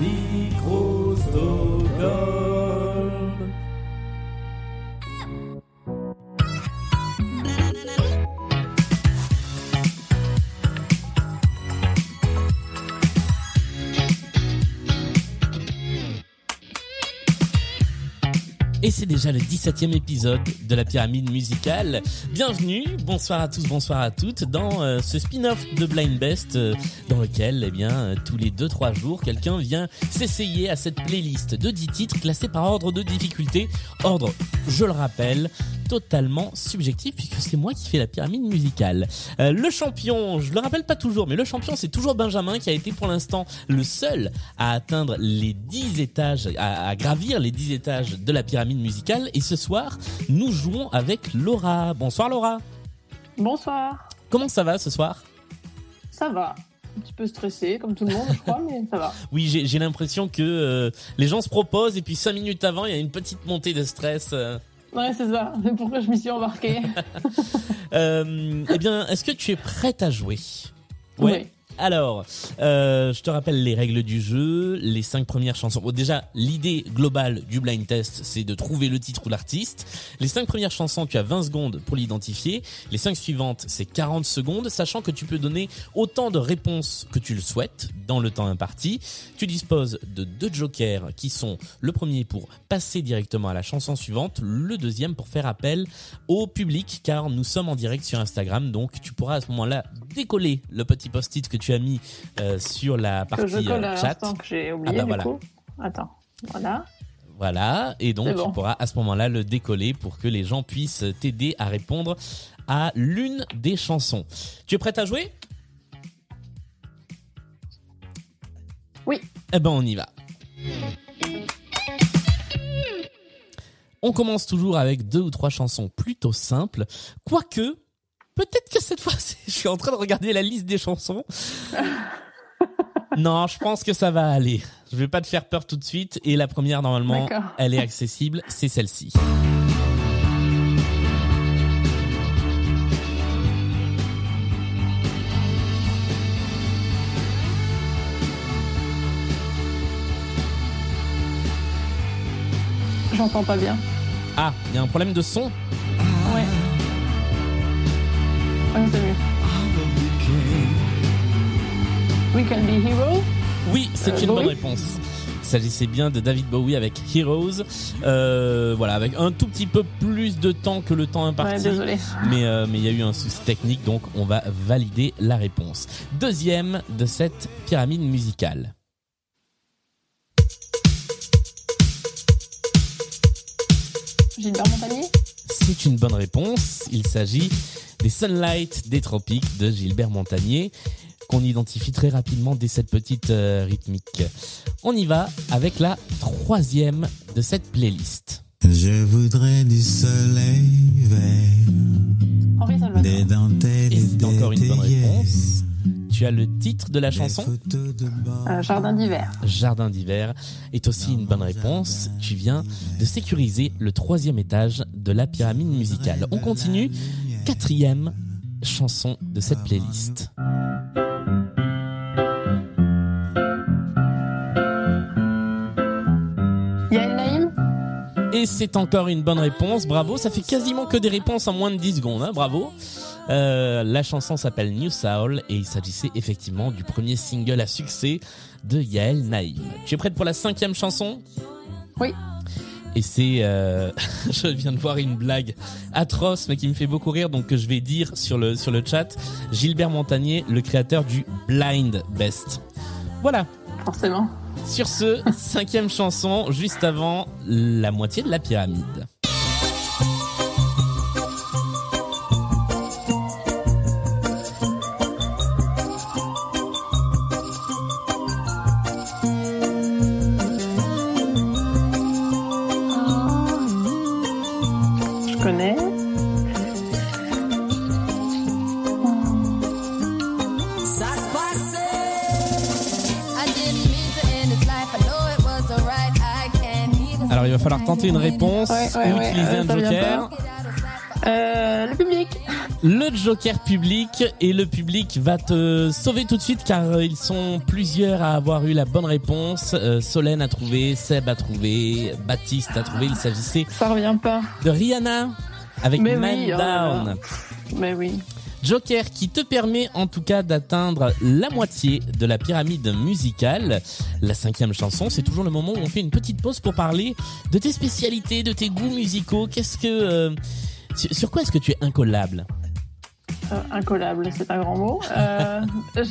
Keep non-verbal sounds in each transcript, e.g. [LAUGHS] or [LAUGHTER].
Micros Et c'est déjà le 17e épisode de la pyramide musicale. Bienvenue, bonsoir à tous, bonsoir à toutes dans euh, ce spin-off de Blind Best euh, dans lequel eh bien euh, tous les 2 3 jours, quelqu'un vient s'essayer à cette playlist de 10 titres classés par ordre de difficulté, ordre, je le rappelle, totalement subjectif puisque c'est moi qui fais la pyramide musicale. Euh, le champion, je le rappelle pas toujours, mais le champion c'est toujours Benjamin qui a été pour l'instant le seul à atteindre les 10 étages, à, à gravir les 10 étages de la pyramide musicale. Et ce soir, nous jouons avec Laura. Bonsoir Laura. Bonsoir. Comment ça va ce soir? Ça va. Un petit peu stressé, comme tout le monde, je crois, mais ça va. [LAUGHS] Oui, j'ai j'ai l'impression que euh, les gens se proposent et puis 5 minutes avant, il y a une petite montée de stress. euh. Ouais, c'est ça. C'est pourquoi je m'y suis embarquée. [LAUGHS] Euh, eh bien, est-ce que tu es prête à jouer? Oui. Alors, euh, je te rappelle les règles du jeu, les cinq premières chansons. Bon, déjà, l'idée globale du blind test, c'est de trouver le titre ou l'artiste. Les cinq premières chansons, tu as 20 secondes pour l'identifier. Les cinq suivantes, c'est 40 secondes, sachant que tu peux donner autant de réponses que tu le souhaites dans le temps imparti. Tu disposes de deux jokers qui sont le premier pour passer directement à la chanson suivante, le deuxième pour faire appel au public, car nous sommes en direct sur Instagram, donc tu pourras à ce moment-là décoller le petit post-it que tu as mis euh, sur la que je partie colle euh, à chat. que j'ai oublié, Ah bah du voilà. coup. Attends. Voilà. Voilà, et donc bon. tu pourras à ce moment-là le décoller pour que les gens puissent t'aider à répondre à l'une des chansons. Tu es prête à jouer? Oui. Eh ben on y va. On commence toujours avec deux ou trois chansons plutôt simples, quoique peut-être que cette fois [LAUGHS] je suis en train de regarder la liste des chansons. Non, je pense que ça va aller. Je vais pas te faire peur tout de suite et la première normalement, elle est accessible, c'est celle-ci. J'entends pas bien. Ah, il y a un problème de son? We can be. Oui, c'est Euh, une bonne réponse. Il s'agissait bien de David Bowie avec Heroes. Euh, voilà, avec un tout petit peu plus de temps que le temps Ouais, imparti. désolé. mais euh, mais il y a eu un souci technique, donc on va valider la réponse. Deuxième de cette pyramide musicale. Gilbert Montagnier? C'est une bonne réponse. Il s'agit des Sunlight des Tropiques de Gilbert Montagnier qu'on identifie très rapidement dès cette petite euh, rythmique. On y va avec la troisième de cette playlist. Je voudrais du soleil vert, des dentelles Et et c'est des encore une bonne réponse. Tu as le titre de la chanson. Euh, Jardin d'hiver. Jardin d'hiver est aussi une bonne réponse. Tu viens de sécuriser le troisième étage de la pyramide musicale. On continue. Quatrième chanson de cette playlist. Yael Naïm. Et c'est encore une bonne réponse. Bravo. Ça fait quasiment que des réponses en moins de 10 secondes. hein. Bravo. Euh, la chanson s'appelle New Soul et il s'agissait effectivement du premier single à succès de Yael Naïm. Tu es prête pour la cinquième chanson? Oui. Et c'est, euh, [LAUGHS] je viens de voir une blague atroce, mais qui me fait beaucoup rire, donc que je vais dire sur le sur le chat. Gilbert Montagnier, le créateur du Blind Best. Voilà. Forcément. Sur ce, cinquième chanson, juste avant la moitié de la pyramide. Tenter une réponse Ouais, ouais, ou ouais, utiliser euh, un joker. Euh, le public. Le Joker public et le public va te sauver tout de suite car euh, ils sont plusieurs à avoir eu la bonne réponse. Euh, Solène a trouvé, Seb a trouvé, Baptiste a trouvé. Il s'agissait Ça revient pas. de Rihanna avec Mais Man oui, oh Down. Mais oui. Joker qui te permet en tout cas d'atteindre la moitié de la pyramide musicale. La cinquième chanson, c'est toujours le moment où on fait une petite pause pour parler de tes spécialités, de tes goûts musicaux. Qu'est-ce que euh, sur, quoi est-ce que tu es incollable? Euh, incollable, c'est un grand mot. Euh, [LAUGHS]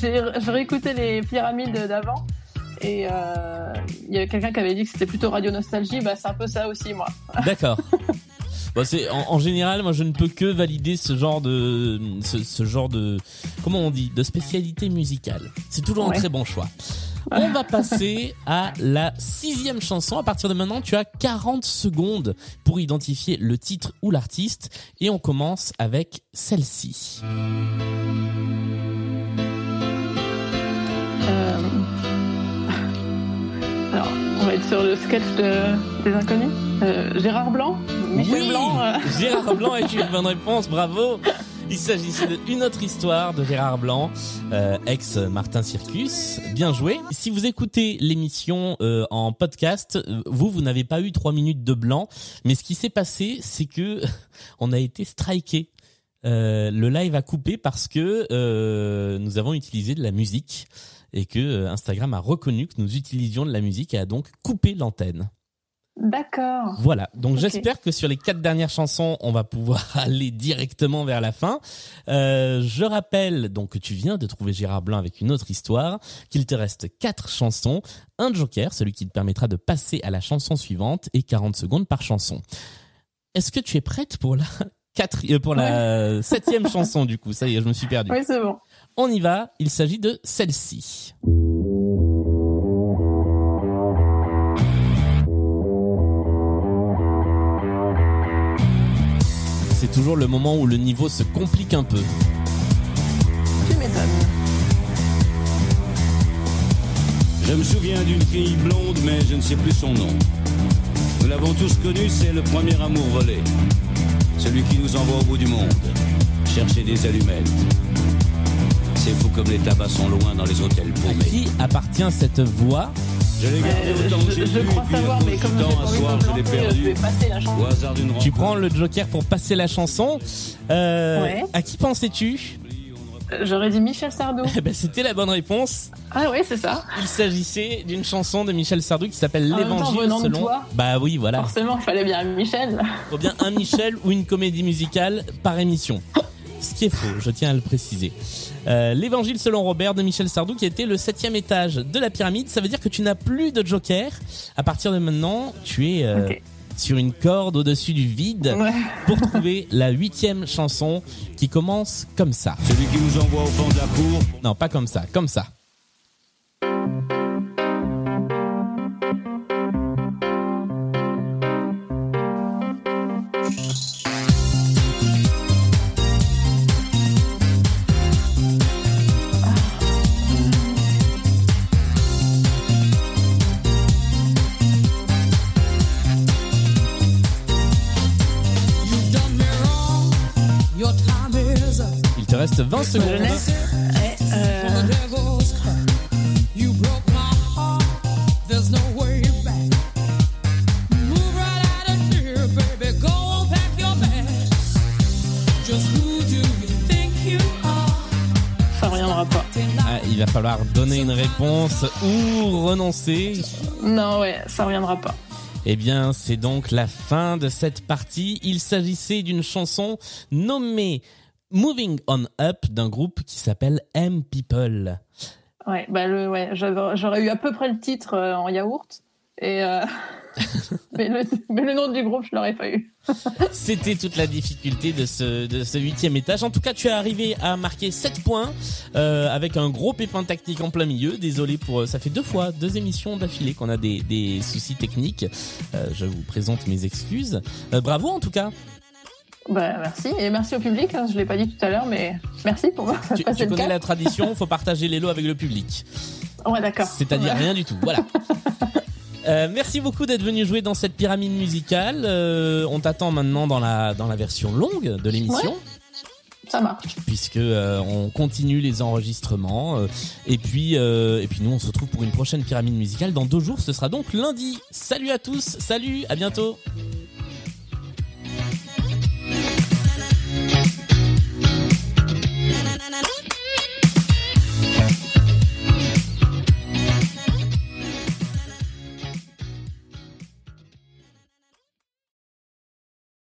j'ai réécouté les pyramides d'avant et euh, il y avait quelqu'un qui avait dit que c'était plutôt Radio Nostalgie. Bah, c'est un peu ça aussi, moi. D'accord. [LAUGHS] Bon, c'est en, en général, moi je ne peux que valider ce genre de ce, ce genre de comment on dit de spécialité musicale. C'est toujours un très bon choix. On va passer à la sixième chanson. À partir de maintenant, tu as 40 secondes pour identifier le titre ou l'artiste. Et on commence avec celle-ci. Va être sur le sketch de- des inconnus. Euh, Gérard Blanc Michel oui Blanc euh, [LAUGHS] Gérard Blanc est une bonne réponse, bravo Il s'agissait d'une autre histoire de Gérard Blanc, euh, ex-Martin Circus. Bien joué. Si vous écoutez l'émission euh, en podcast, euh, vous, vous n'avez pas eu trois minutes de blanc. Mais ce qui s'est passé, c'est que [LAUGHS] on a été striké. Euh, le live a coupé parce que euh, nous avons utilisé de la musique et que euh, Instagram a reconnu que nous utilisions de la musique et a donc coupé l'antenne. D'accord. Voilà, donc j'espère que sur les quatre dernières chansons, on va pouvoir [LAUGHS] aller directement vers la fin. Euh, je rappelle donc que tu viens de trouver Gérard Blanc avec une autre histoire, qu'il te reste quatre chansons, un joker, celui qui te permettra de passer à la chanson suivante, et 40 secondes par chanson. Est-ce que tu es prête pour la quatre, euh, pour la septième [LAUGHS] chanson du coup Ça y est, je me suis perdu. Oui, c'est bon. On y va, il s'agit de celle-ci. C'est toujours le moment où le niveau se complique un peu. Tu m'étonnes. Je me souviens d'une fille blonde, mais je ne sais plus son nom. Nous l'avons tous connu, c'est le premier amour volé. Celui qui nous envoie au bout du monde. Chercher des allumettes. C'est fou comme les tabacs sont loin dans les hôtels À paumés. qui appartient cette voix Je l'ai gardé Euh, autant que j'ai je, crois savoir, mais comme temps, un soir, je l'ai lancer, je vais perdu. Au hasard d'une Tu prends le joker pour passer la chanson. Euh, Ouais. À qui pensais-tu? J'aurais dit Michel Sardou. Eh ben, C'était la bonne réponse. Ah oui, c'est ça. Il s'agissait d'une chanson de Michel Sardou qui s'appelle L'Évangile selon. toi. Bah oui, voilà. Forcément, il fallait bien Michel. Faut bien un Michel ou une comédie musicale par émission. Ce qui est faux, je tiens à le préciser. Euh, L'évangile selon Robert de Michel Sardou qui était le septième étage de la pyramide. Ça veut dire que tu n'as plus de joker. À partir de maintenant, tu es euh, Ok. Sur une corde au-dessus du vide Ouais. pour trouver la huitième chanson qui commence comme ça. Celui qui nous envoie au fond de la cour. Non, pas comme ça, comme ça. 20 secondes. Ah, il va falloir donner une réponse ou renoncer. Non, ouais, ça reviendra pas. Eh bien, c'est donc la fin de cette partie. Il s'agissait d'une chanson nommée Moving On Up d'un groupe qui s'appelle M People. Ouais, bah le, ouais, j'aurais eu à peu près le titre euh, en yaourt. Et euh, [LAUGHS] mais, le, mais le nom du groupe, je l'aurais pas eu. [LAUGHS] C'était toute la difficulté de ce, de ce huitième étage. En tout cas, tu es arrivé à marquer 7 points euh, avec un gros pépin technique en plein milieu. Désolé pour... Ça fait deux fois, deux émissions d'affilée qu'on a des, des soucis techniques. Euh, je vous présente mes excuses. Bravo en tout cas. Bah merci et merci au public. hein, je l'ai pas dit tout à l'heure, mais merci pour Tu, passer tu le connais la tradition, faut partager les lots avec le public. Ouais, d'accord. C'est-à-dire Ouais. rien du tout. Voilà. [LAUGHS] Euh, merci beaucoup d'être venu jouer dans cette pyramide musicale. Euh, on t'attend maintenant dans la dans la version longue de l'émission. Ça marche. puisque euh, on continue les enregistrements euh, et puis euh, et puis nous on se retrouve pour une prochaine pyramide musicale dans deux jours. Ce sera donc lundi. Salut à tous. Salut. À bientôt.